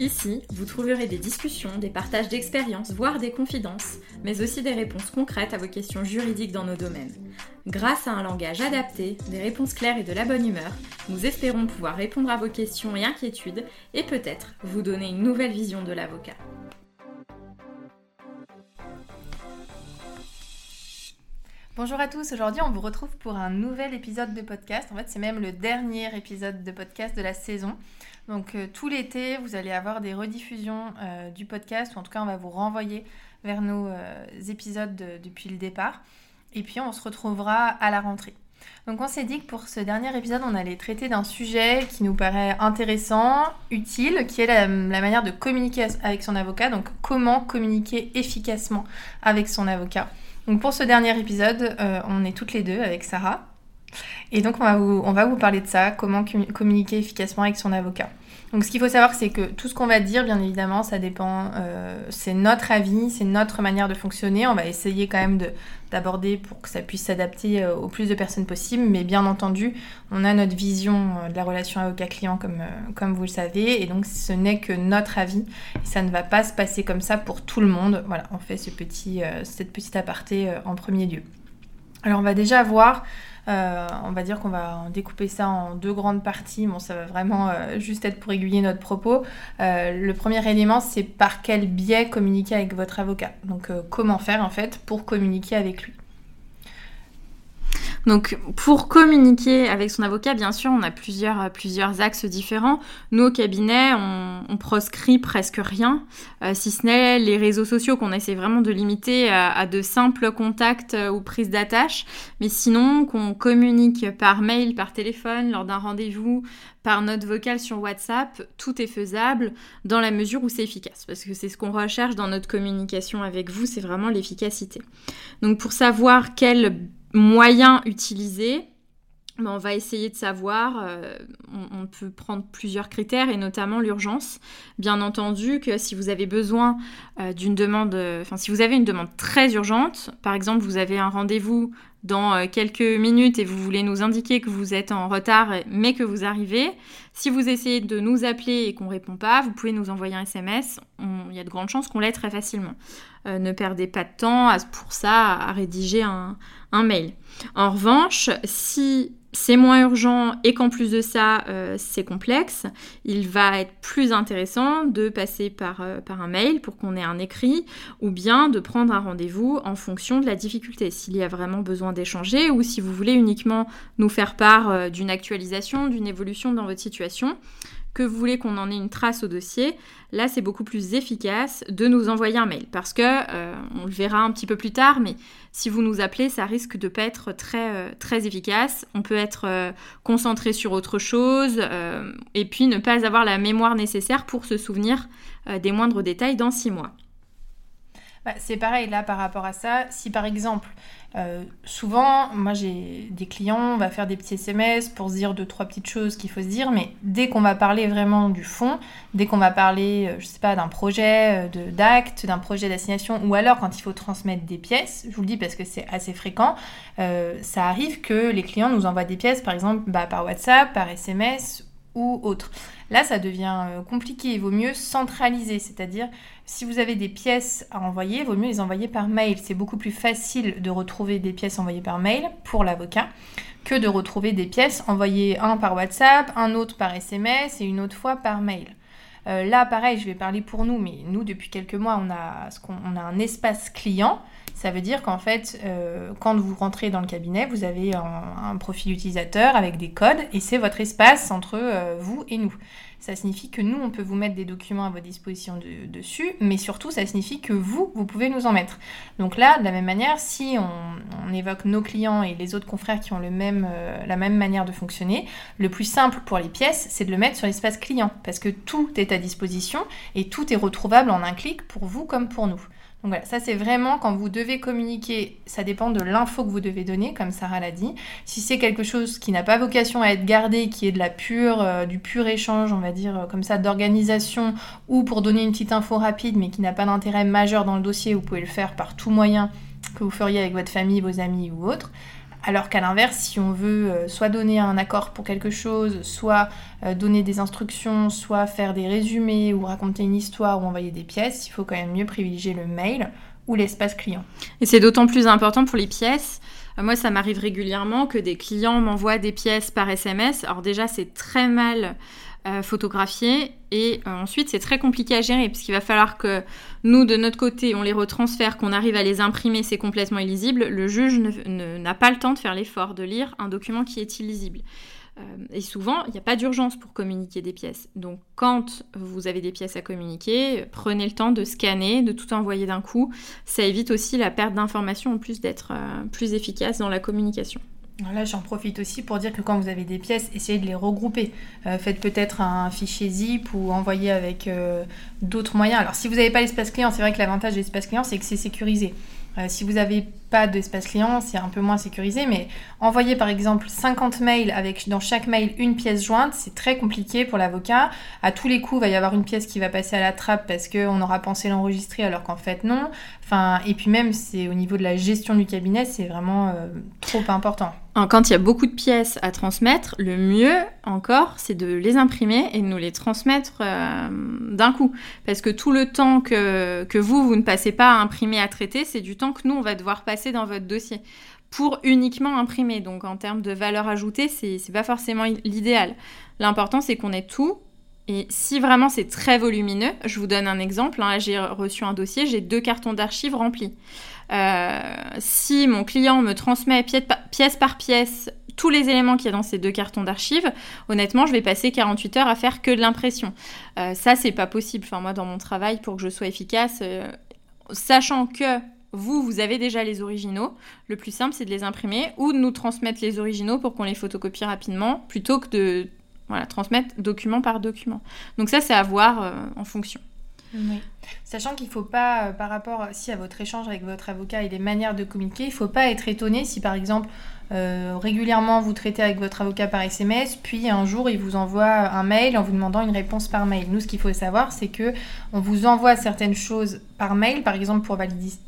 Ici, vous trouverez des discussions, des partages d'expériences, voire des confidences, mais aussi des réponses concrètes à vos questions juridiques dans nos domaines. Grâce à un langage adapté, des réponses claires et de la bonne humeur, nous espérons pouvoir répondre à vos questions et inquiétudes et peut-être vous donner une nouvelle vision de l'avocat. Bonjour à tous, aujourd'hui on vous retrouve pour un nouvel épisode de podcast. En fait, c'est même le dernier épisode de podcast de la saison. Donc euh, tout l'été, vous allez avoir des rediffusions euh, du podcast, ou en tout cas on va vous renvoyer vers nos euh, épisodes depuis le départ. Et puis on se retrouvera à la rentrée. Donc on s'est dit que pour ce dernier épisode, on allait traiter d'un sujet qui nous paraît intéressant, utile, qui est la, la, manière de communiquer avec son avocat, donc comment communiquer efficacement avec son avocat. Donc pour ce dernier épisode, euh, on est toutes les deux avec Sarah. Et donc on va vous, on va vous parler de ça, comment communiquer efficacement avec son avocat. Donc ce qu'il faut savoir, c'est que tout ce qu'on va dire, bien évidemment, ça dépend, euh, c'est notre avis, c'est notre manière de fonctionner. On va essayer quand même d'aborder pour que ça puisse s'adapter euh, au plus de personnes possible. Mais bien entendu, on a notre vision euh, de la relation avocat-client comme, comme vous le savez. Et donc ce n'est que notre avis. Et ça ne va pas se passer comme ça pour tout le monde. Voilà, on fait ce petit, cette petite aparté en premier lieu. Alors on va déjà voir euh, on va dire qu'on va découper ça en deux grandes parties. Bon, ça va vraiment euh, juste être pour aiguiller notre propos. Euh, le premier élément, c'est par quel biais communiquer avec votre avocat. Donc, comment faire en fait pour communiquer avec lui. Donc pour communiquer avec son avocat, bien sûr, on a plusieurs, euh, plusieurs axes différents. Nous, au cabinet, on, proscrit presque rien, euh, si ce n'est les réseaux sociaux qu'on essaie vraiment de limiter à, de simples contacts euh, ou prises d'attache. Mais sinon, qu'on communique par mail, par téléphone, lors d'un rendez-vous, par note vocale sur WhatsApp, tout est faisable dans la mesure où c'est efficace. Parce que c'est ce qu'on recherche dans notre communication avec vous, c'est vraiment l'efficacité. Donc pour savoir quel moyens utilisés, on va essayer de savoir, euh, on, peut prendre plusieurs critères et notamment l'urgence. Bien entendu que si vous avez besoin euh, d'une demande, enfin si vous avez une demande très urgente, par exemple vous avez un rendez-vous dans euh, quelques minutes et vous voulez nous indiquer que vous êtes en retard mais que vous arrivez, si vous essayez de nous appeler et qu'on ne répond pas, vous pouvez nous envoyer un SMS. Il y a de grandes chances qu'on l'ait très facilement. Euh, ne perdez pas de temps pour ça à rédiger un, mail. En revanche, si c'est moins urgent et qu'en plus de ça, euh, c'est complexe, il va être plus intéressant de passer par, par un mail pour qu'on ait un écrit ou bien de prendre un rendez-vous en fonction de la difficulté, s'il y a vraiment besoin d'échanger ou si vous voulez uniquement nous faire part d'une actualisation, d'une évolution dans votre situation que vous voulez qu'on en ait une trace au dossier, là c'est beaucoup plus efficace de nous envoyer un mail parce que euh, on le verra un petit peu plus tard, mais si vous nous appelez, ça risque de pas être très euh, très efficace. On peut être euh, concentré sur autre chose et puis ne pas avoir la mémoire nécessaire pour se souvenir des moindres détails dans six mois. Bah, c'est pareil là par rapport à ça. Si par exemple, euh, souvent, moi j'ai des clients, on va faire des petits SMS pour se dire deux, trois petites choses qu'il faut se dire, mais dès qu'on va parler vraiment du fond, dès qu'on va parler, euh, je sais pas, d'un projet euh, d'acte, d'un projet d'assignation, ou alors quand il faut transmettre des pièces, je vous le dis parce que c'est assez fréquent, ça arrive que les clients nous envoient des pièces, par exemple bah, par WhatsApp, par SMS ou autre. Là, ça devient compliqué. Il vaut mieux centraliser, c'est-à-dire si vous avez des pièces à envoyer, il vaut mieux les envoyer par mail. C'est beaucoup plus facile de retrouver des pièces envoyées par mail pour l'avocat que de retrouver des pièces envoyées un par WhatsApp, un autre par SMS et une autre fois par mail. Euh, là, pareil, je vais parler pour nous, mais nous, depuis quelques mois, on a un espace client. Ça veut dire qu'en fait, euh, quand vous rentrez dans le cabinet, vous avez un, profil utilisateur avec des codes et c'est votre espace entre euh, vous et nous. Ça signifie que nous, on peut vous mettre des documents à votre disposition dessus, mais surtout, ça signifie que vous, vous pouvez nous en mettre. Donc là, de la même manière, si on, évoque nos clients et les autres confrères qui ont euh, la même manière de fonctionner, le plus simple pour les pièces, c'est de le mettre sur l'espace client, parce que tout est à disposition et tout est retrouvable en un clic pour vous comme pour nous. Donc voilà, ça c'est vraiment quand vous devez communiquer, ça dépend de l'info que vous devez donner, comme Sarah l'a dit. Si c'est quelque chose qui n'a pas vocation à être gardé, qui est de la pure, euh, du pur échange, on va dire euh, comme ça, d'organisation, ou pour donner une petite info rapide, mais qui n'a pas d'intérêt majeur dans le dossier, vous pouvez le faire par tout moyen que vous feriez avec votre famille, vos amis ou autre. Alors qu'à l'inverse, si on veut euh, soit donner un accord pour quelque chose, soit euh, donner des instructions, soit faire des résumés ou raconter une histoire ou envoyer des pièces, il faut quand même mieux privilégier le mail ou l'espace client. Et c'est d'autant plus important pour les pièces. Euh, moi, ça m'arrive régulièrement que des clients m'envoient des pièces par SMS. Alors déjà, c'est très mal euh, photographier. Et euh, ensuite, c'est très compliqué à gérer puisqu'il va falloir que nous, de notre côté, on les retransfère, qu'on arrive à les imprimer, c'est complètement illisible. Le juge n'a pas le temps de faire l'effort de lire un document qui est illisible. Euh, et souvent, il n'y a pas d'urgence pour communiquer des pièces. Donc, quand vous avez des pièces à communiquer, prenez le temps de scanner, de tout envoyer d'un coup. Ça évite aussi la perte d'informations en plus d'être plus efficace dans la communication. Là, j'en profite aussi pour dire que quand vous avez des pièces, essayez de les regrouper. Euh, faites peut-être un fichier zip ou envoyez avec euh, d'autres moyens. Alors, si vous n'avez pas l'espace client, c'est vrai que l'avantage de l'espace client, c'est que c'est sécurisé. Euh, si vous n'avez pas d'espace client, c'est un peu moins sécurisé, mais envoyer par exemple 50 mails avec dans chaque mail une pièce jointe, c'est très compliqué pour l'avocat. À tous les coups, il va y avoir une pièce qui va passer à la trappe parce qu'on aura pensé l'enregistrer alors qu'en fait non. Enfin, et puis même, c'est au niveau de la gestion du cabinet, c'est vraiment euh, trop important. Quand il y a beaucoup de pièces à transmettre, le mieux encore, c'est de les imprimer et de nous les transmettre euh, d'un coup. Parce que tout le temps que, que vous, vous ne passez pas à imprimer, à traiter, c'est du temps que nous, on va devoir passer dans votre dossier pour uniquement imprimer. Donc en termes de valeur ajoutée, c'est pas forcément l'idéal. L'important, c'est qu'on ait tout. Et si vraiment c'est très volumineux, je vous donne un exemple. Hein. j'ai reçu un dossier, j'ai deux cartons d'archives remplis. Euh, si mon client me transmet pièce par pièce tous les éléments qu'il y a dans ces deux cartons d'archives, honnêtement, je vais passer 48 heures à faire que de l'impression. Euh, ça, c'est pas possible. Enfin, moi, dans mon travail, pour que je sois efficace, euh, sachant que vous, vous avez déjà les originaux. Le plus simple, c'est de les imprimer ou de nous transmettre les originaux pour qu'on les photocopie rapidement, plutôt que de voilà, transmettre document par document. Donc ça, c'est à voir euh, en fonction. Sachant qu'il ne faut pas, euh, par rapport si à votre échange avec votre avocat et les manières de communiquer, il ne faut pas être étonné si par exemple euh, régulièrement vous traitez avec votre avocat par SMS, puis un jour il vous envoie un mail en vous demandant une réponse par mail. Nous, ce qu'il faut savoir, c'est que on vous envoie certaines choses par mail, par exemple pour,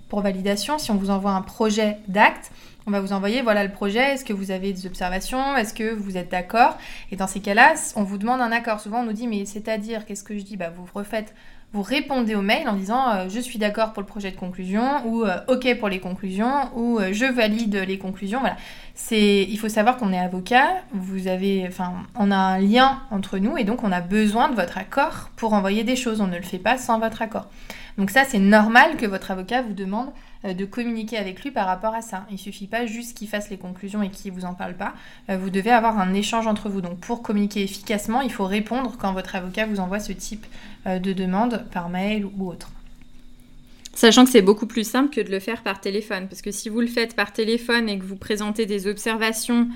pour validation, si on vous envoie un projet d'acte, on va vous envoyer voilà le projet, est-ce que vous avez des observations, est-ce que vous êtes d'accord? Et dans ces cas-là, on vous demande un accord. Souvent on nous dit mais c'est-à-dire qu'est-ce que je dis? Bah vous refaites vous répondez au mail en disant euh, je suis d'accord pour le projet de conclusion ou euh, ok pour les conclusions ou euh, je valide les conclusions. Voilà. C'est, il faut savoir qu'on est avocat, vous avez, enfin, on a un lien entre nous et donc on a besoin de votre accord pour envoyer des choses. On ne le fait pas sans votre accord. Donc ça, c'est normal que votre avocat vous demande de communiquer avec lui par rapport à ça. Il suffit pas juste qu'il fasse les conclusions et qu'il vous en parle pas. Euh, vous devez avoir un échange entre vous. Donc pour communiquer efficacement, il faut répondre quand votre avocat vous envoie ce type euh, de demande par mail ou autre. Sachant que c'est beaucoup plus simple que de le faire par téléphone. Parce que si vous le faites par téléphone et que vous présentez des observations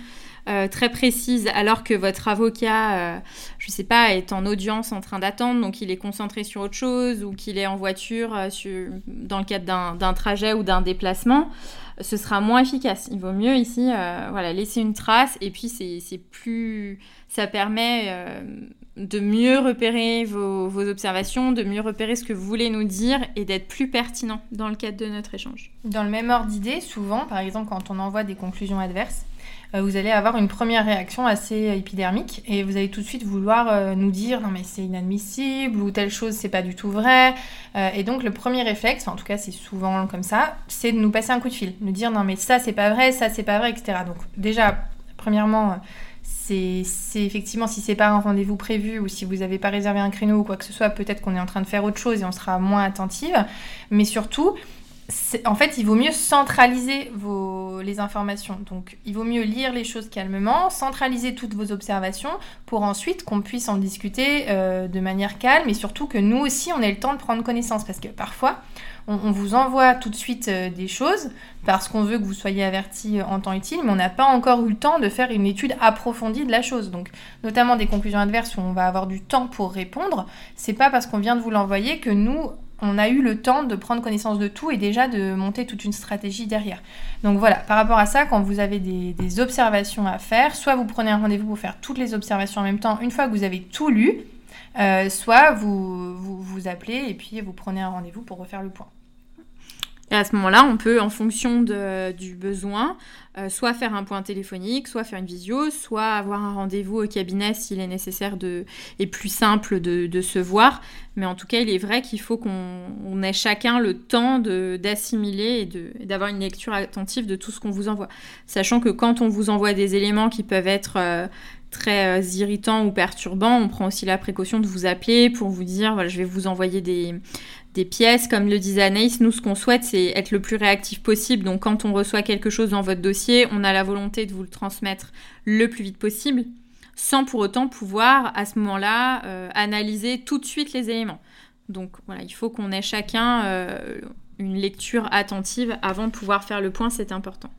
euh, très précise, alors que votre avocat, euh, je ne sais pas, est en audience en train d'attendre, donc il est concentré sur autre chose, ou qu'il est en voiture euh, dans le cadre d'un trajet ou d'un déplacement, ce sera moins efficace. Il vaut mieux ici voilà, laisser une trace, et puis c'est plus... ça permet de mieux repérer vos, vos, observations, de mieux repérer ce que vous voulez nous dire et d'être plus pertinent dans le cadre de notre échange. Dans le même ordre d'idée, souvent, par exemple, quand on envoie des conclusions adverses, vous allez avoir une première réaction assez épidermique et vous allez tout de suite vouloir euh, nous dire non mais c'est inadmissible ou telle chose c'est pas du tout vrai. Euh, et donc le premier réflexe, en tout cas c'est souvent comme ça, c'est de nous passer un coup de fil, nous dire non mais ça c'est pas vrai, ça c'est pas vrai, etc. Donc déjà, premièrement, c'est effectivement si c'est pas un rendez-vous prévu ou si vous n'avez pas réservé un créneau ou quoi que ce soit, peut-être qu'on est en train de faire autre chose et on sera moins attentive. Mais surtout, en fait, il vaut mieux centraliser vos, les informations. Donc, il vaut mieux lire les choses calmement, centraliser toutes vos observations pour ensuite qu'on puisse en discuter euh, de manière calme et surtout que nous aussi, on ait le temps de prendre connaissance. Parce que parfois, on, vous envoie tout de suite euh, des choses parce qu'on veut que vous soyez avertis en temps utile, mais on n'a pas encore eu le temps de faire une étude approfondie de la chose. Donc, notamment des conclusions adverses où on va avoir du temps pour répondre. C'est pas parce qu'on vient de vous l'envoyer que nous, on a eu le temps de prendre connaissance de tout et déjà de monter toute une stratégie derrière. Donc voilà, par rapport à ça, quand vous avez des, observations à faire, soit vous prenez un rendez-vous pour faire toutes les observations en même temps une fois que vous avez tout lu, euh, soit vous, vous, vous appelez et puis vous prenez un rendez-vous pour refaire le point. Et à ce moment-là, on peut, en fonction du besoin, euh, soit faire un point téléphonique, soit faire une visio, soit avoir un rendez-vous au cabinet s'il est nécessaire de, et plus simple de, se voir. Mais en tout cas, il est vrai qu'il faut qu'on ait chacun le temps d'assimiler et d'avoir une lecture attentive de tout ce qu'on vous envoie. Sachant que quand on vous envoie des éléments qui peuvent être... Euh, très euh, irritants ou perturbants, on prend aussi la précaution de vous appeler pour vous dire voilà, je vais vous envoyer des, des pièces. Comme le disait Anaïs, nous, ce qu'on souhaite, c'est être le plus réactif possible. Donc, quand on reçoit quelque chose dans votre dossier, on a la volonté de vous le transmettre le plus vite possible, sans pour autant pouvoir, à ce moment-là, euh, analyser tout de suite les éléments. Donc, voilà, il faut qu'on ait chacun euh, une lecture attentive avant de pouvoir faire le point, c'est important.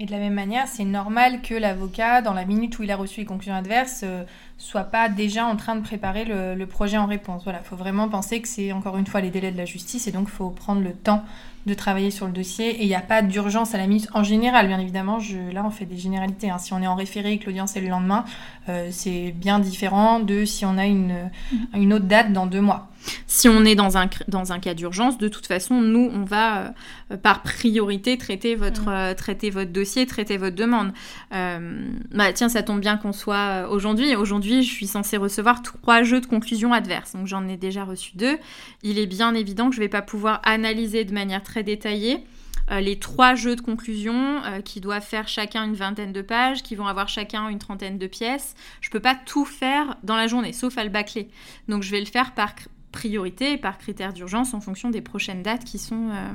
Et de la même manière, c'est normal que l'avocat, dans la minute où il a reçu les conclusions adverses, euh, soit pas déjà en train de préparer le, projet en réponse. Voilà, il faut vraiment penser que c'est encore une fois les délais de la justice et donc il faut prendre le temps de travailler sur le dossier. Et il n'y a pas d'urgence à la minute en général, bien évidemment. Je, là, on fait des généralités. Hein. Si on est en référé et que l'audience est le lendemain, euh, c'est bien différent de si on a une, mm-hmm. une autre date dans deux mois. Si on est dans un, dans un cas d'urgence, de toute façon, nous, on va euh, par priorité traiter votre, mm. euh, traiter votre dossier, traiter votre demande. bah, tiens, ça tombe bien qu'on soit aujourd'hui. Aujourd'hui, je suis censée recevoir trois jeux de conclusion adverses. Donc j'en ai déjà reçu deux. Il est bien évident que je ne vais pas pouvoir analyser de manière très détaillée euh, les trois jeux de conclusion euh, qui doivent faire chacun une vingtaine de pages, qui vont avoir chacun une trentaine de pièces. Je peux pas tout faire dans la journée, sauf à le bâcler. Donc je vais le faire par priorité par critère d'urgence en fonction des prochaines dates qui sont, euh,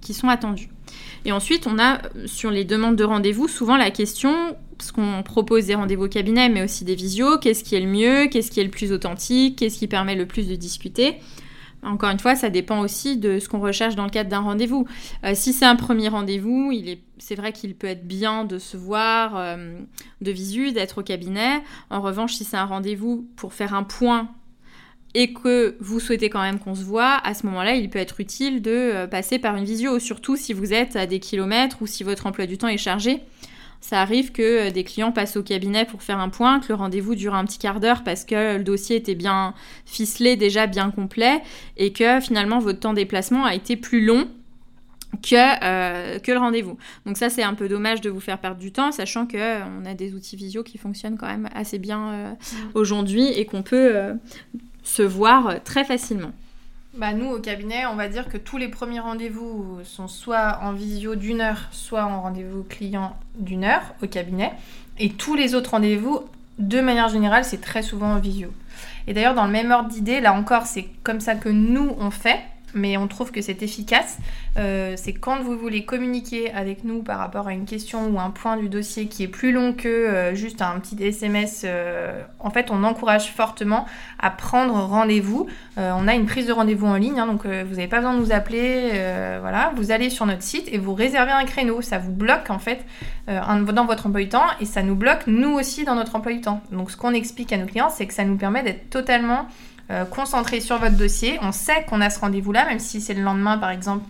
qui sont attendues. Et ensuite, on a sur les demandes de rendez-vous souvent la question, parce qu'on propose des rendez-vous au cabinet, mais aussi des visios, qu'est-ce qui est le mieux, qu'est-ce qui est le plus authentique, qu'est-ce qui permet le plus de discuter? Encore une fois, ça dépend aussi de ce qu'on recherche dans le cadre d'un rendez-vous. Euh, si c'est un premier rendez-vous, c'est vrai qu'il peut être bien de se voir euh, de visu, d'être au cabinet. En revanche, si c'est un rendez-vous pour faire un point et que vous souhaitez quand même qu'on se voit, à ce moment-là, il peut être utile de euh, passer par une visio, surtout si vous êtes à des kilomètres ou si votre emploi du temps est chargé. Ça arrive que euh, des clients passent au cabinet pour faire un point, que le rendez-vous dure un petit quart d'heure parce que le dossier était bien ficelé, déjà bien complet, et que finalement votre temps de déplacement a été plus long que, euh, que le rendez-vous. Donc ça, c'est un peu dommage de vous faire perdre du temps, sachant qu'on euh, on a des outils visio qui fonctionnent quand même assez bien aujourd'hui et qu'on peut se voir très facilement. Bah nous, au cabinet, on va dire que tous les premiers rendez-vous sont soit en visio d'une heure, soit en rendez-vous client d'une heure au cabinet. Et tous les autres rendez-vous, de manière générale, c'est très souvent en visio. Et d'ailleurs, dans le même ordre d'idée, là encore, c'est comme ça que nous, on fait mais on trouve que c'est efficace. Euh, c'est quand vous voulez communiquer avec nous par rapport à une question ou un point du dossier qui est plus long que euh, juste un petit SMS. Euh, en fait, on encourage fortement à prendre rendez-vous. on a une prise de rendez-vous en ligne, hein, donc vous n'avez pas besoin de nous appeler. voilà, vous allez sur notre site et vous réservez un créneau. Ça vous bloque en fait dans votre emploi du temps et ça nous bloque nous aussi dans notre emploi du temps. Donc, ce qu'on explique à nos clients, c'est que ça nous permet d'être totalement euh, concentré sur votre dossier. On sait qu'on a ce rendez-vous-là, même si c'est le lendemain, par exemple,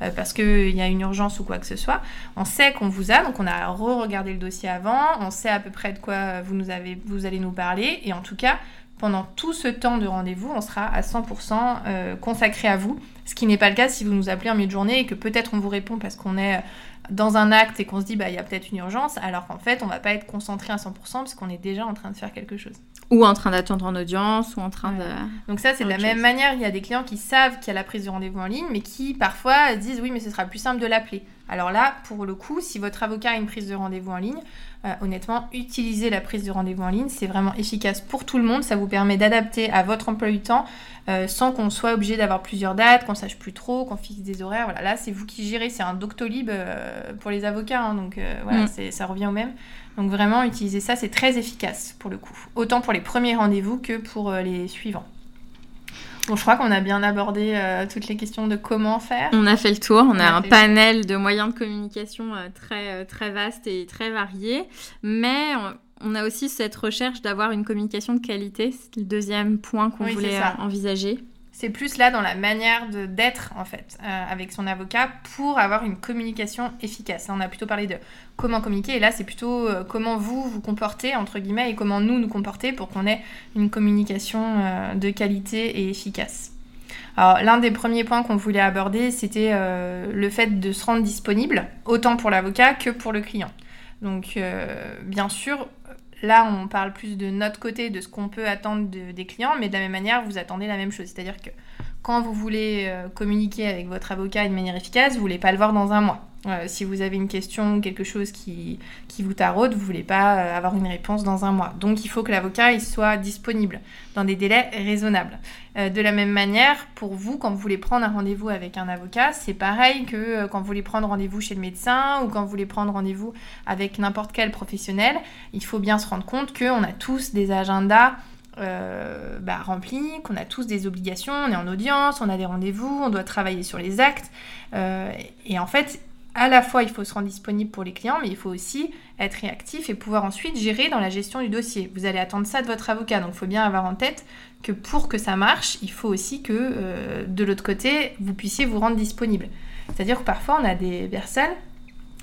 euh, parce qu'il y a une urgence ou quoi que ce soit. On sait qu'on vous a, donc on a re-regardé le dossier avant, on sait à peu près de quoi vous, nous avez, allez nous parler, et en tout cas, pendant tout ce temps de rendez-vous, on sera à 100% euh, consacré à vous, ce qui n'est pas le cas si vous nous appelez en milieu de journée et que peut-être on vous répond parce qu'on est dans un acte et qu'on se dit bah il y a peut-être une urgence, alors qu'en fait on va pas être concentré à 100% parce qu'on est déjà en train de faire quelque chose. Ou en train d'attendre en audience, ou en train de... Donc ça c'est de la même manière, il y a des clients qui savent qu'il y a la prise de rendez-vous en ligne, mais qui parfois disent oui mais ce sera plus simple de l'appeler. Alors là, pour le coup, si votre avocat a une prise de rendez-vous en ligne, euh, honnêtement, utilisez la prise de rendez-vous en ligne. C'est vraiment efficace pour tout le monde. Ça vous permet d'adapter à votre emploi du temps euh, sans qu'on soit obligé d'avoir plusieurs dates, qu'on sache plus trop, qu'on fixe des horaires. Voilà, là, c'est vous qui gérez. C'est un Doctolib euh, pour les avocats. Hein. donc voilà, mm. ça revient au même. Donc vraiment, utiliser ça, c'est très efficace pour le coup. Autant pour les premiers rendez-vous que pour les suivants. Bon, je crois qu'on a bien abordé euh, toutes les questions de comment faire. On a fait le tour. On, a, un panel de moyens de communication euh, très, euh, très vaste et très varié. Mais on a aussi cette recherche d'avoir une communication de qualité. C'est le deuxième point qu'on voulait envisager. C'est plus là dans la manière d'être en fait euh, avec son avocat pour avoir une communication efficace. On a plutôt parlé de comment communiquer et là c'est plutôt euh, comment vous vous comportez entre guillemets et comment nous nous comporter pour qu'on ait une communication euh, de qualité et efficace. Alors l'un des premiers points qu'on voulait aborder c'était le fait de se rendre disponible autant pour l'avocat que pour le client. Donc bien sûr Là, on parle plus de notre côté, de ce qu'on peut attendre des clients, mais de la même manière, vous attendez la même chose. C'est-à-dire que quand vous voulez euh, communiquer avec votre avocat de manière efficace, vous voulez pas le voir dans un mois. Euh, si vous avez une question quelque chose qui, vous taraude, vous voulez pas euh, avoir une réponse dans un mois. Donc il faut que l'avocat il soit disponible dans des délais raisonnables. de la même manière, pour vous, quand vous voulez prendre un rendez-vous avec un avocat, c'est pareil que quand vous voulez prendre rendez-vous chez le médecin ou quand vous voulez prendre rendez-vous avec n'importe quel professionnel. Il faut bien se rendre compte qu'on a tous des agendas euh, bah, remplis, qu'on a tous des obligations, on est en audience, on a des rendez-vous, on doit travailler sur les actes. Euh, et en fait, à la fois, il faut se rendre disponible pour les clients, mais il faut aussi être réactif et pouvoir ensuite gérer dans la gestion du dossier. Vous allez attendre ça de votre avocat, donc il faut bien avoir en tête que pour que ça marche, il faut aussi que euh, de l'autre côté, vous puissiez vous rendre disponible. C'est-à-dire que parfois, on a des personnes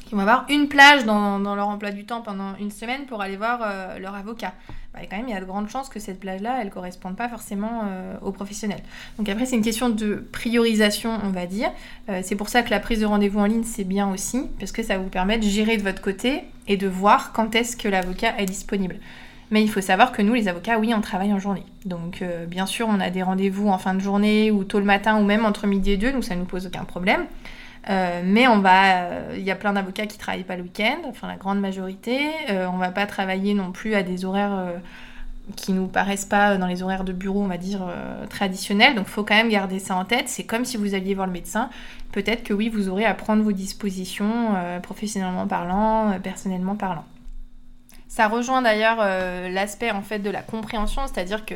qui vont avoir une plage dans, leur emploi du temps pendant une semaine pour aller voir leur avocat. Bah, quand même, il y a de grandes chances que cette plage-là, elle ne corresponde pas forcément euh, aux professionnels. Donc après, c'est une question de priorisation, on va dire. Euh, c'est pour ça que la prise de rendez-vous en ligne, c'est bien aussi, parce que ça vous permet de gérer de votre côté et de voir quand est-ce que l'avocat est disponible. Mais il faut savoir que nous, les avocats, oui, on travaille en journée. Donc, euh, bien sûr, on a des rendez-vous en fin de journée ou tôt le matin ou même entre midi et deux, donc ça ne nous pose aucun problème. Euh, mais on va, euh, il y a plein d'avocats qui travaillent pas le week-end, enfin la grande majorité. Euh, on va pas travailler non plus à des horaires qui nous paraissent pas dans les horaires de bureau, on va dire traditionnels. Donc, faut quand même garder ça en tête. C'est comme si vous alliez voir le médecin. Peut-être que oui, vous aurez à prendre vos dispositions, professionnellement parlant, personnellement parlant. Ça rejoint d'ailleurs l'aspect en fait de la compréhension, c'est-à-dire que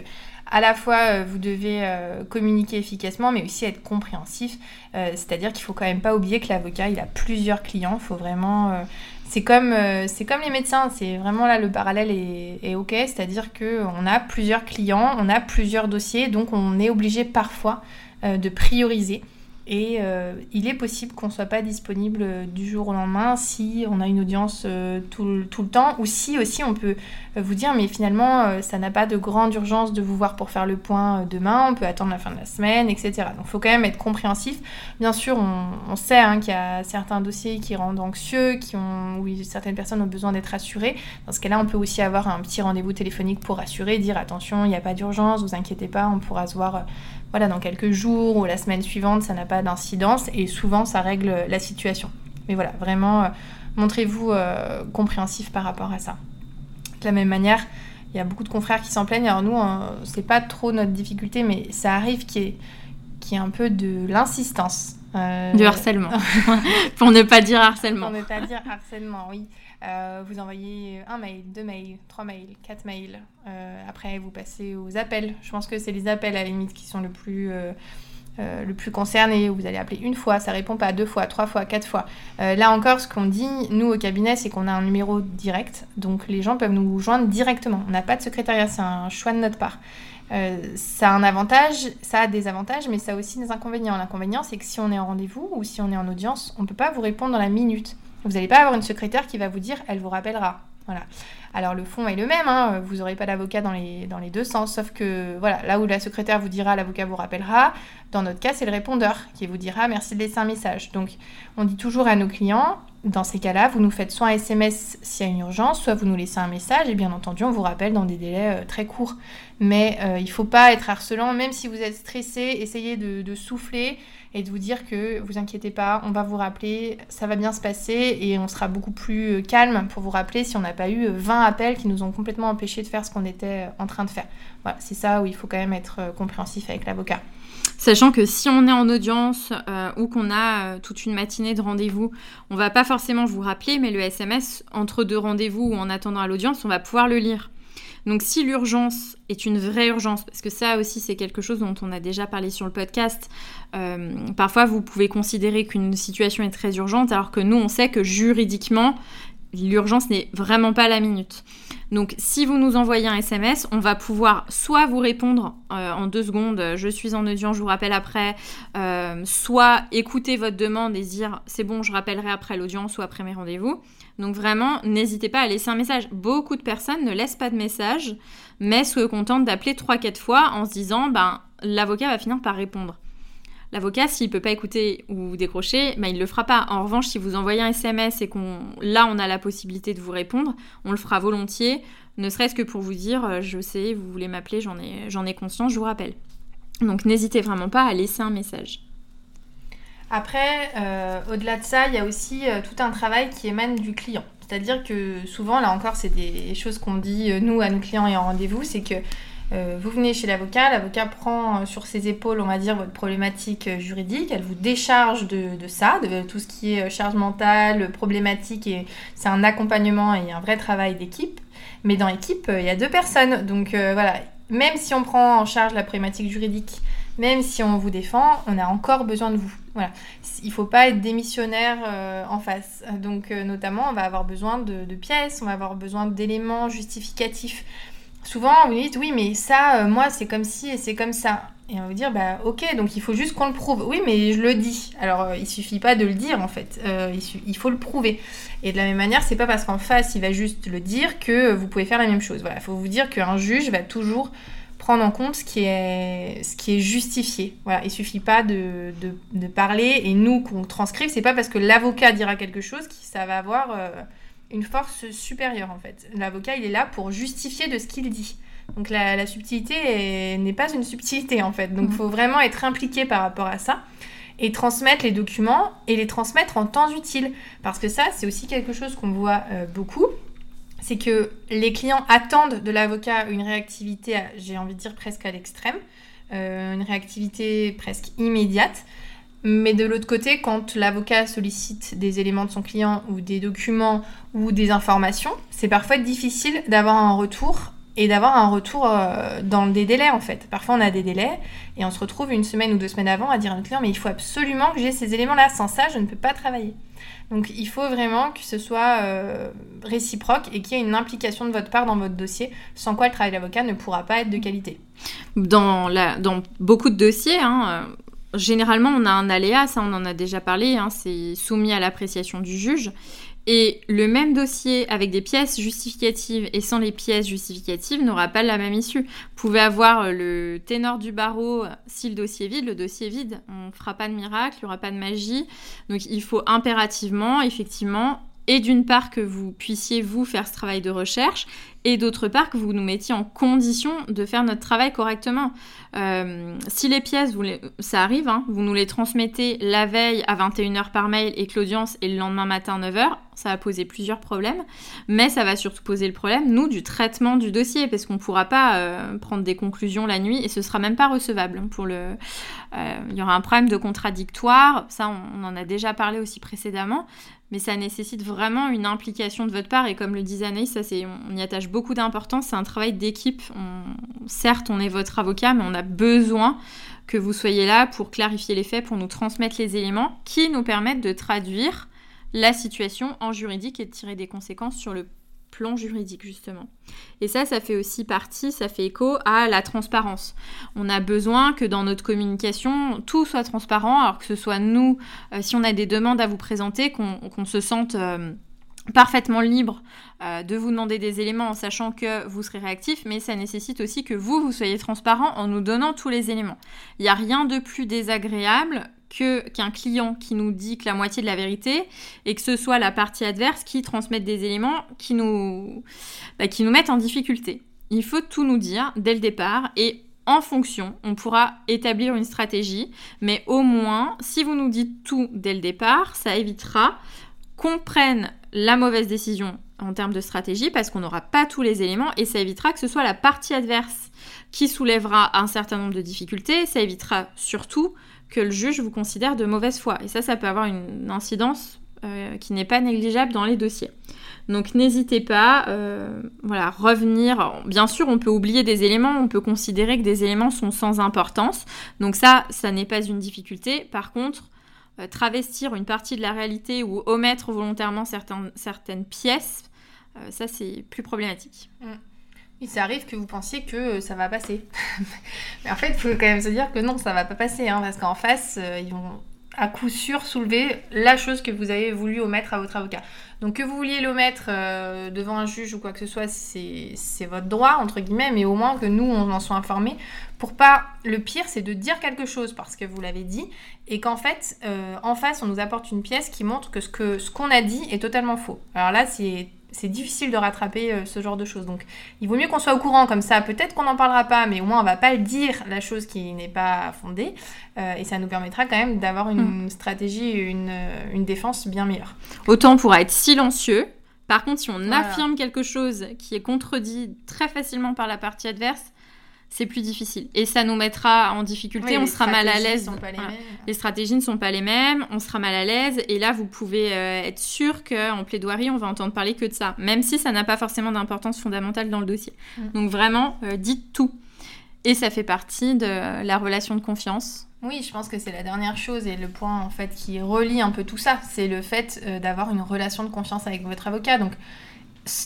à la fois euh, vous devez euh, communiquer efficacement, mais aussi être compréhensif. Euh, c'est-à-dire qu'il faut quand même pas oublier que l'avocat, il a plusieurs clients. Faut vraiment. c'est comme, c'est comme les médecins. C'est vraiment là le parallèle est, est ok. C'est-à-dire qu'on a plusieurs clients, on a plusieurs dossiers, donc on est obligé parfois de prioriser. Et euh, il est possible qu'on ne soit pas disponible euh, du jour au lendemain si on a une audience euh, tout, le, temps ou si aussi on peut vous dire mais finalement ça n'a pas de grande urgence de vous voir pour faire le point demain, on peut attendre la fin de la semaine, etc. Donc il faut quand même être compréhensif. Bien sûr, on, sait hein, qu'il y a certains dossiers qui rendent anxieux, où certaines personnes ont besoin d'être rassurées. Dans ce cas-là, on peut aussi avoir un petit rendez-vous téléphonique pour rassurer, dire attention, il n'y a pas d'urgence, vous inquiétez pas, on pourra se voir voilà, dans quelques jours ou la semaine suivante, ça n'a pas d'incidence et souvent ça règle la situation. Mais voilà, vraiment, euh, montrez-vous euh, compréhensif par rapport à ça. De la même manière, il y a beaucoup de confrères qui s'en plaignent. Alors nous, c'est pas trop notre difficulté, mais ça arrive qu'il y ait, y ait un peu de l'insistance. Euh... Du harcèlement. Pour ne pas dire harcèlement. Pour ne pas dire harcèlement, oui. Euh, vous envoyez un mail, deux mails, trois mails, quatre mails. Euh, après, vous passez aux appels. Je pense que c'est les appels à la limite qui sont le plus, euh, le plus concernés. Vous allez appeler une fois, ça répond pas deux fois, trois fois, quatre fois. là encore, ce qu'on dit, nous au cabinet, c'est qu'on a un numéro direct. Donc les gens peuvent nous joindre directement. On n'a pas de secrétariat, c'est un choix de notre part. ça a un avantage, ça a des avantages, mais ça a aussi des inconvénients. L'inconvénient, c'est que si on est en rendez-vous ou si on est en audience, on ne peut pas vous répondre dans la minute. Vous n'allez pas avoir une secrétaire qui va vous dire elle vous rappellera. Voilà. Alors le fond est le même, hein. vous n'aurez pas d'avocat dans les, dans les deux sens, sauf que voilà, là où la secrétaire vous dira l'avocat vous rappellera, dans notre cas c'est le répondeur qui vous dira merci de laisser un message. Donc on dit toujours à nos clients, dans ces cas-là, vous nous faites soit un SMS s'il y a une urgence, soit vous nous laissez un message et bien entendu on vous rappelle dans des délais euh, très courts. Mais euh, il ne faut pas être harcelant, même si vous êtes stressé, essayez de, souffler et de vous dire que vous inquiétez pas, on va vous rappeler, ça va bien se passer et on sera beaucoup plus euh, calme pour vous rappeler si on n'a pas eu 20 appels qui nous ont complètement empêché de faire ce qu'on était en train de faire. Voilà, c'est ça où il faut quand même être compréhensif avec l'avocat. Sachant que si on est en audience euh, ou qu'on a euh, toute une matinée de rendez-vous, on va pas forcément vous rappeler, mais le SMS entre deux rendez-vous ou en attendant à l'audience, on va pouvoir le lire. Donc si l'urgence est une vraie urgence, parce que ça aussi c'est quelque chose dont on a déjà parlé sur le podcast, euh, parfois vous pouvez considérer qu'une situation est très urgente alors que nous on sait que juridiquement l'urgence n'est vraiment pas la minute. Donc si vous nous envoyez un SMS, on va pouvoir soit vous répondre euh, en deux secondes, je suis en audience, je vous rappelle après, euh, soit écouter votre demande et dire c'est bon, je rappellerai après l'audience ou après mes rendez-vous. Donc vraiment, n'hésitez pas à laisser un message. Beaucoup de personnes ne laissent pas de message, mais se contentent d'appeler 3-4 fois en se disant ben l'avocat va finir par répondre. L'avocat, s'il peut pas écouter ou décrocher, ben, il le fera pas. En revanche, si vous envoyez un SMS et qu'on là on a la possibilité de vous répondre, on le fera volontiers, ne serait-ce que pour vous dire euh, je sais, vous voulez m'appeler, j'en ai, conscience, je vous rappelle. Donc n'hésitez vraiment pas à laisser un message. Après, euh, au-delà de ça, il y a aussi euh, tout un travail qui émane du client. C'est-à-dire que souvent, là encore, c'est des choses qu'on dit nous à nos clients et en rendez-vous, c'est que vous venez chez l'avocat, l'avocat prend euh, sur ses épaules, on va dire, votre problématique euh, juridique, elle vous décharge de, ça, de tout ce qui est charge mentale, problématique, et c'est un accompagnement et un vrai travail d'équipe. Mais dans l'équipe, il y a deux personnes, donc voilà, même si on prend en charge la problématique juridique, même si on vous défend, on a encore besoin de vous. Voilà. Il ne faut pas être démissionnaire en face. Donc, notamment, on va avoir besoin de pièces, on va avoir besoin d'éléments justificatifs souvent vous dites oui mais ça euh, moi c'est comme ci et c'est comme ça. Et on va vous dire bah ok donc il faut juste qu'on le prouve. Oui mais je le dis. Alors euh, il suffit pas de le dire en fait. Euh, il, faut le prouver. Et de la même manière c'est pas parce qu'en face il va juste le dire que vous pouvez faire la même chose. Voilà il faut vous dire qu'un juge va toujours prendre en compte ce qui est, justifié. Voilà, il suffit pas de, de, parler et nous qu'on transcrive, c'est pas parce que l'avocat dira quelque chose que ça va avoir une force supérieure en fait. L'avocat, il est là pour justifier de ce qu'il dit. Donc la, subtilité n'est pas une subtilité en fait. Donc il mhm. faut vraiment être impliqué par rapport à ça et transmettre les documents et les transmettre en temps utile. Parce que ça, c'est aussi quelque chose qu'on voit euh, beaucoup. C'est que les clients attendent de l'avocat une réactivité, j'ai envie de dire presque à l'extrême, euh, une réactivité presque immédiate. Mais de l'autre côté, quand l'avocat sollicite des éléments de son client ou des documents ou des informations, c'est parfois difficile d'avoir un retour et d'avoir un retour euh, dans des délais en fait. Parfois on a des délais et on se retrouve une semaine ou deux semaines avant à dire à un client mais il faut absolument que j'ai ces éléments-là, sans ça je ne peux pas travailler. Donc il faut vraiment que ce soit euh, réciproque et qu'il y ait une implication de votre part dans votre dossier, sans quoi le travail d'avocat ne pourra pas être de qualité. Dans, la, dans beaucoup de dossiers, hein, généralement, on a un aléa, ça on en a déjà parlé, hein, c'est soumis à l'appréciation du juge. Et le même dossier avec des pièces justificatives et sans les pièces justificatives n'aura pas la même issue. Vous pouvez avoir le ténor du barreau, si le dossier est vide, le dossier est vide. On ne fera pas de miracle, il n'y aura pas de magie. Donc il faut impérativement, effectivement, et d'une part que vous puissiez vous faire ce travail de recherche et d'autre part que vous nous mettiez en condition de faire notre travail correctement. Euh, si les pièces, vous ça arrive, hein, vous nous les transmettez la veille à 21h par mail et que l'audience est le lendemain matin à 9h, ça va poser plusieurs problèmes, mais ça va surtout poser le problème, nous, du traitement du dossier, parce qu'on ne pourra pas euh, prendre des conclusions la nuit et ce sera même pas recevable. Pour le, euh, il y aura un problème de contradictoire, ça on, en a déjà parlé aussi précédemment, mais ça nécessite vraiment une implication de votre part et comme le disait Anaïs, ça on y attache beaucoup d'importance, c'est un travail d'équipe. certes, on est votre avocat, mais on a besoin que vous soyez là pour clarifier les faits, pour nous transmettre les éléments qui nous permettent de traduire la situation en juridique et de tirer des conséquences sur le plan juridique justement. Et ça, ça fait aussi partie, ça fait écho à la transparence. On a besoin que dans notre communication, tout soit transparent, alors que ce soit nous, euh, si on a des demandes à vous présenter, qu'on se sente... Euh, parfaitement libre euh, de vous demander des éléments en sachant que vous serez réactif, mais ça nécessite aussi que vous, vous soyez transparent en nous donnant tous les éléments. Il n'y a rien de plus désagréable que qu'un client qui nous dit que la moitié de la vérité et que ce soit la partie adverse qui transmette des éléments qui nous, bah, qui nous mettent en difficulté. Il faut tout nous dire dès le départ et en fonction, on pourra établir une stratégie, mais au moins, si vous nous dites tout dès le départ, ça évitera qu'on prenne la mauvaise décision en termes de stratégie parce qu'on n'aura pas tous les éléments et ça évitera que ce soit la partie adverse qui soulèvera un certain nombre de difficultés. Ça évitera surtout que le juge vous considère de mauvaise foi. Et ça, ça peut avoir une incidence euh, qui n'est pas négligeable dans les dossiers. Donc n'hésitez pas, euh, voilà, revenir. Bien sûr, on peut oublier des éléments, on peut considérer que des éléments sont sans importance. Donc ça, ça n'est pas une difficulté. Par contre, travestir une partie de la réalité ou omettre volontairement certaines, certaines pièces, ça c'est plus problématique. Mm. Oui, ça arrive que vous pensiez que ça va passer. Mais en fait, il faut quand même se dire que non, ça va pas passer, hein, parce qu'en face, ils vont à coup sûr soulever la chose que vous avez voulu omettre à votre avocat. Donc que vous vouliez l'omettre euh, devant un juge ou quoi que ce soit, c'est votre droit, entre guillemets, mais au moins que nous, on en soit informés. Pour pas... Le pire, c'est de dire quelque chose parce que vous l'avez dit, et qu'en fait, euh, en face, on nous apporte une pièce qui montre que ce ce qu'on a dit est totalement faux. Alors là, c'est c'est difficile de rattraper euh, ce genre de choses. Donc il vaut mieux qu'on soit au courant comme ça. Peut-être qu'on n'en parlera pas, mais au moins on va pas dire la chose qui n'est pas fondée. Euh, et ça nous permettra quand même d'avoir une mm. stratégie, une, euh, une défense bien meilleure. Autant pour être silencieux. Par contre, si on affirme quelque chose qui est contredit très facilement par la partie adverse, c'est plus difficile. Et ça nous mettra en difficulté, on sera mal à l'aise. Les stratégies ne sont pas les mêmes, on sera mal à l'aise. Et là, vous pouvez euh, être sûr qu'en plaidoirie, on va entendre parler que de ça, même si ça n'a pas forcément d'importance fondamentale dans le dossier. Mm. Donc vraiment, euh, dites tout. Et ça fait partie de la relation de confiance. Oui, je pense que c'est la dernière chose et le point en fait qui relie un peu tout ça, c'est le fait euh, d'avoir une relation de confiance avec votre avocat. Donc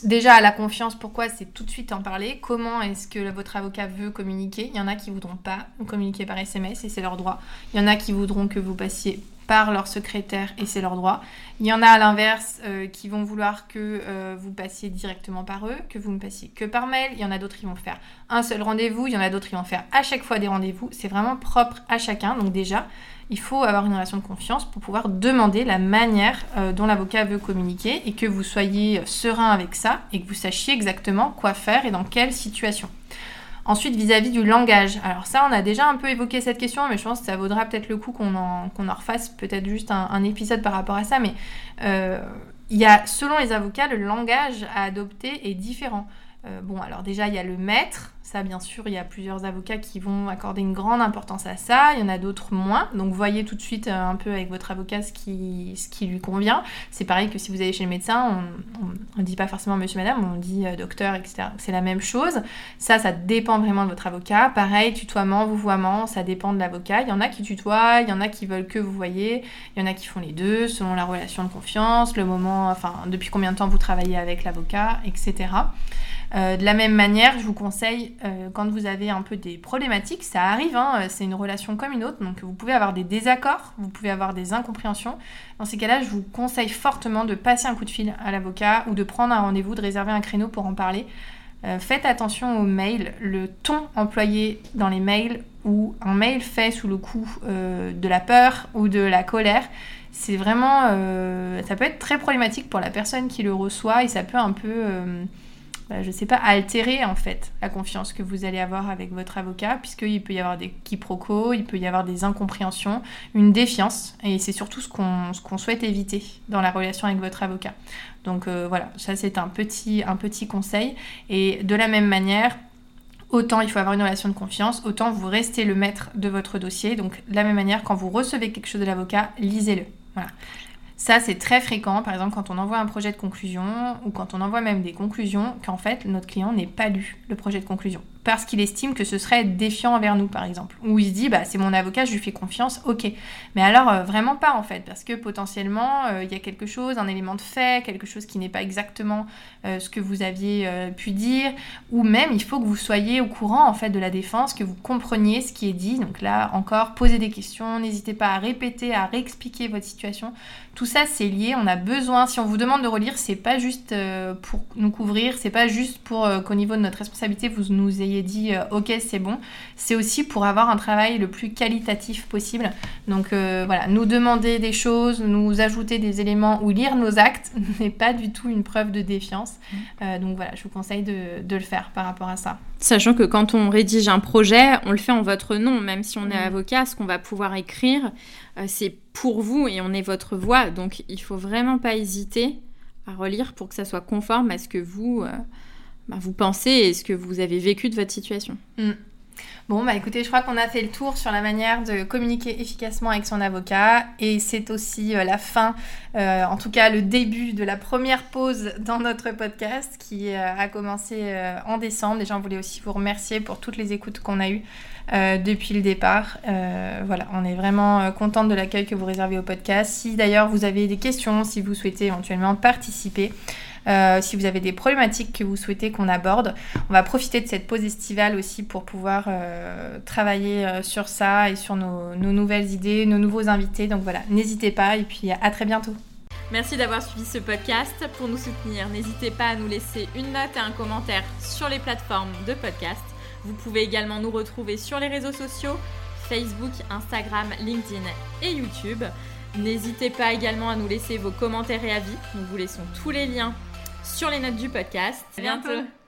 déjà la confiance, pourquoi c'est tout de suite en parler? Comment est-ce que votre avocat veut communiquer? Il y en a qui voudront pas communiquer par SMS et c'est leur droit. Il y en a qui voudront que vous passiez par leur secrétaire et c'est leur droit. Il y en a à l'inverse euh, qui vont vouloir que euh, vous passiez directement par eux, que vous ne passiez que par mail. Il y en a d'autres qui vont faire un seul rendez-vous. Il y en a d'autres qui vont faire à chaque fois des rendez-vous. C'est vraiment propre à chacun. Donc déjà, il faut avoir une relation de confiance pour pouvoir demander la manière euh, dont l'avocat veut communiquer et que vous soyez serein avec ça et que vous sachiez exactement quoi faire et dans quelle situation. Ensuite, vis-à-vis du langage. Alors ça, on a déjà un peu évoqué cette question, mais je pense que ça vaudra peut-être le coup qu'on en, en, refasse peut-être juste un, épisode par rapport à ça. Mais euh, il y a, selon les avocats, le langage à adopter est différent. Euh, bon, alors déjà, il y a le maître. Ça, bien sûr, il y a plusieurs avocats qui vont accorder une grande importance à ça. Il y en a d'autres moins. Donc, voyez tout de suite euh, un peu avec votre avocat ce qui, ce qui lui convient. C'est pareil que si vous allez chez le médecin, on ne dit pas forcément monsieur, madame, on dit euh, docteur, etc. C'est la même chose. Ça, ça dépend vraiment de votre avocat. Pareil, tutoiement, vouvoiement, ça dépend de l'avocat. Il y en a qui tutoient, il y en a qui veulent que vous voyez, il y en a qui font les deux selon la relation de confiance, le moment, enfin, depuis combien de temps vous travaillez avec l'avocat, etc. Euh, de la même manière, je vous conseille, euh, quand vous avez un peu des problématiques, ça arrive, hein, euh, c'est une relation comme une autre, donc vous pouvez avoir des désaccords, vous pouvez avoir des incompréhensions. Dans ces cas-là, je vous conseille fortement de passer un coup de fil à l'avocat ou de prendre un rendez-vous, de réserver un créneau pour en parler. faites attention aux mails, le ton employé dans les mails ou un mail fait sous le coup de la peur ou de la colère, c'est vraiment, ça peut être très problématique pour la personne qui le reçoit et ça peut un peu je je sais pas, altérer en fait la confiance que vous allez avoir avec votre avocat, puisqu'il peut y avoir des quiproquos, il peut y avoir des incompréhensions, une défiance, et c'est surtout ce qu'on souhaite éviter dans la relation avec votre avocat. Donc euh, voilà, ça c'est un petit, un petit conseil. Et de la même manière, autant il faut avoir une relation de confiance, autant vous restez le maître de votre dossier. Donc de la même manière, quand vous recevez quelque chose de l'avocat, lisez-le. Voilà. Ça, c'est très fréquent, par exemple, quand on envoie un projet de conclusion ou quand on envoie même des conclusions, qu'en fait, notre client n'ait pas lu le projet de conclusion parce qu'il estime que ce serait défiant envers nous, par exemple. Ou il se dit, bah, c'est mon avocat, je lui fais confiance, ok. Mais alors, euh, vraiment pas, en fait, parce que potentiellement, euh, il y a quelque chose, un élément de fait, quelque chose qui n'est pas exactement euh, ce que vous aviez pu dire, ou même, il faut que vous soyez au courant, en fait, de la défense, que vous compreniez ce qui est dit. Donc là, encore, posez des questions, n'hésitez pas à répéter, à réexpliquer votre situation. Tout ça, c'est lié, on a besoin, si on vous demande de relire, c'est pas juste pour nous couvrir, c'est pas juste pour qu'au niveau de notre responsabilité, vous nous ayez dit euh, ok c'est bon, c'est aussi pour avoir un travail le plus qualitatif possible. Donc euh, voilà, nous demander des choses, nous ajouter des éléments ou lire nos actes n'est pas du tout une preuve de défiance. Mm. Euh, donc voilà, je vous conseille de, de, le faire par rapport à ça. Sachant que quand on rédige un projet, on le fait en votre nom, même si on est mm. avocat, ce qu'on va pouvoir écrire, c'est pour vous et on est votre voix. Donc il faut vraiment pas hésiter à relire pour que ça soit conforme à ce que vous bah, vous pensez et ce que vous avez vécu de votre situation. Mm. Bon, bah écoutez, je crois qu'on a fait le tour sur la manière de communiquer efficacement avec son avocat et c'est aussi euh, la fin, euh, en tout cas le début de la première pause dans notre podcast qui euh, a commencé en décembre. Déjà, on voulait aussi vous remercier pour toutes les écoutes qu'on a eues depuis le départ. voilà, on est vraiment contente de l'accueil que vous réservez au podcast. Si d'ailleurs vous avez des questions, si vous souhaitez éventuellement participer, euh, si vous avez des problématiques que vous souhaitez qu'on aborde, on va profiter de cette pause estivale aussi pour pouvoir euh, travailler euh, sur ça et sur nos, nouvelles idées, nos nouveaux invités. Donc voilà, n'hésitez pas et puis à très bientôt. Merci d'avoir suivi ce podcast. Pour nous soutenir, n'hésitez pas à nous laisser une note et un commentaire sur les plateformes de podcast. Vous pouvez également nous retrouver sur les réseaux sociaux, Facebook, Instagram, LinkedIn et YouTube. N'hésitez pas également à nous laisser vos commentaires et avis. Nous vous laissons tous les liens sur les notes du podcast. À bientôt.